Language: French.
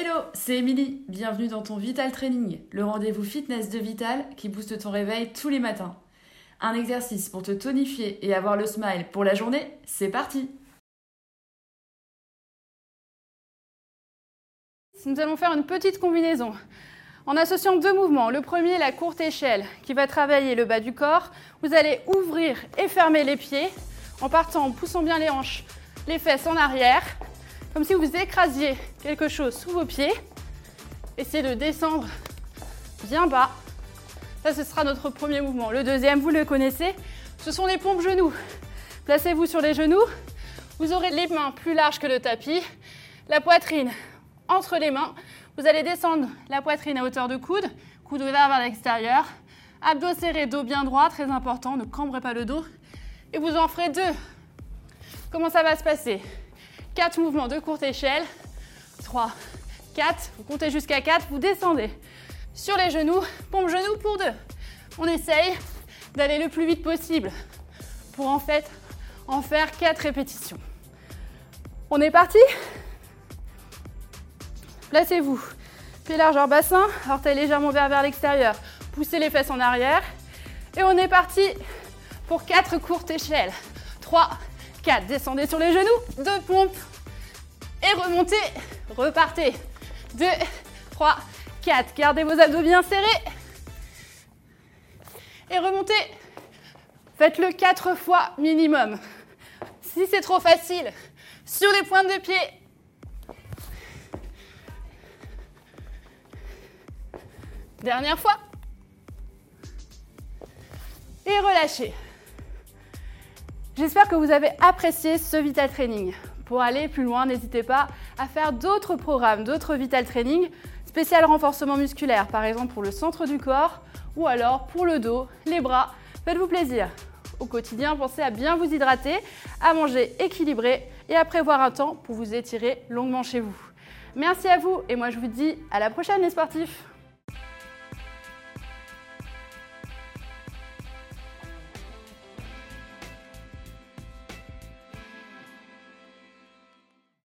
Hello, c'est Émilie. Bienvenue dans ton Vital Training, le rendez-vous fitness de Vital qui booste ton réveil tous les matins. Un exercice pour te tonifier et avoir le smile pour la journée, c'est parti Nous allons faire une petite combinaison en associant deux mouvements. Le premier, la courte échelle, qui va travailler le bas du corps. Vous allez ouvrir et fermer les pieds en partant, en poussant bien les hanches, les fesses en arrière, comme si vous écrasiez quelque chose sous vos pieds. Essayez de descendre bien bas. Ça, ce sera notre premier mouvement. Le deuxième, vous le connaissez, ce sont les pompes genoux. Placez-vous sur les genoux. Vous aurez les mains plus larges que le tapis, la poitrine entre les mains. Vous allez descendre la poitrine à hauteur de coude, coude ouvert vers l'extérieur. Abdos serrés, dos bien droit, très important, ne cambrez pas le dos. Et vous en ferez deux. Comment ça va se passer? 4 mouvements de courte échelle. 3, 4. Vous comptez jusqu'à 4, vous descendez sur les genoux, pompe genoux pour deux. On essaye d'aller le plus vite possible pour en fait en faire 4 répétitions. On est parti? Placez-vous. Pied largeur bassin, orteil légèrement vers, vers l'extérieur. Poussez les fesses en arrière. Et on est parti pour 4 courtes échelles. 3, 4. Descendez sur les genoux. 2 pompes. Et remontez. Repartez. 2, 3, 4. Gardez vos abdos bien serrés. Et remontez. Faites-le 4 fois minimum. Si c'est trop facile, sur les pointes de pied, Dernière fois. Et relâchez. J'espère que vous avez apprécié ce Vital Training. Pour aller plus loin, n'hésitez pas à faire d'autres programmes, d'autres Vital Training, spécial renforcement musculaire, par exemple pour le centre du corps ou alors pour le dos, les bras. Faites-vous plaisir. Au quotidien, pensez à bien vous hydrater, à manger équilibré et à prévoir un temps pour vous étirer longuement chez vous. Merci à vous et moi je vous dis à la prochaine les sportifs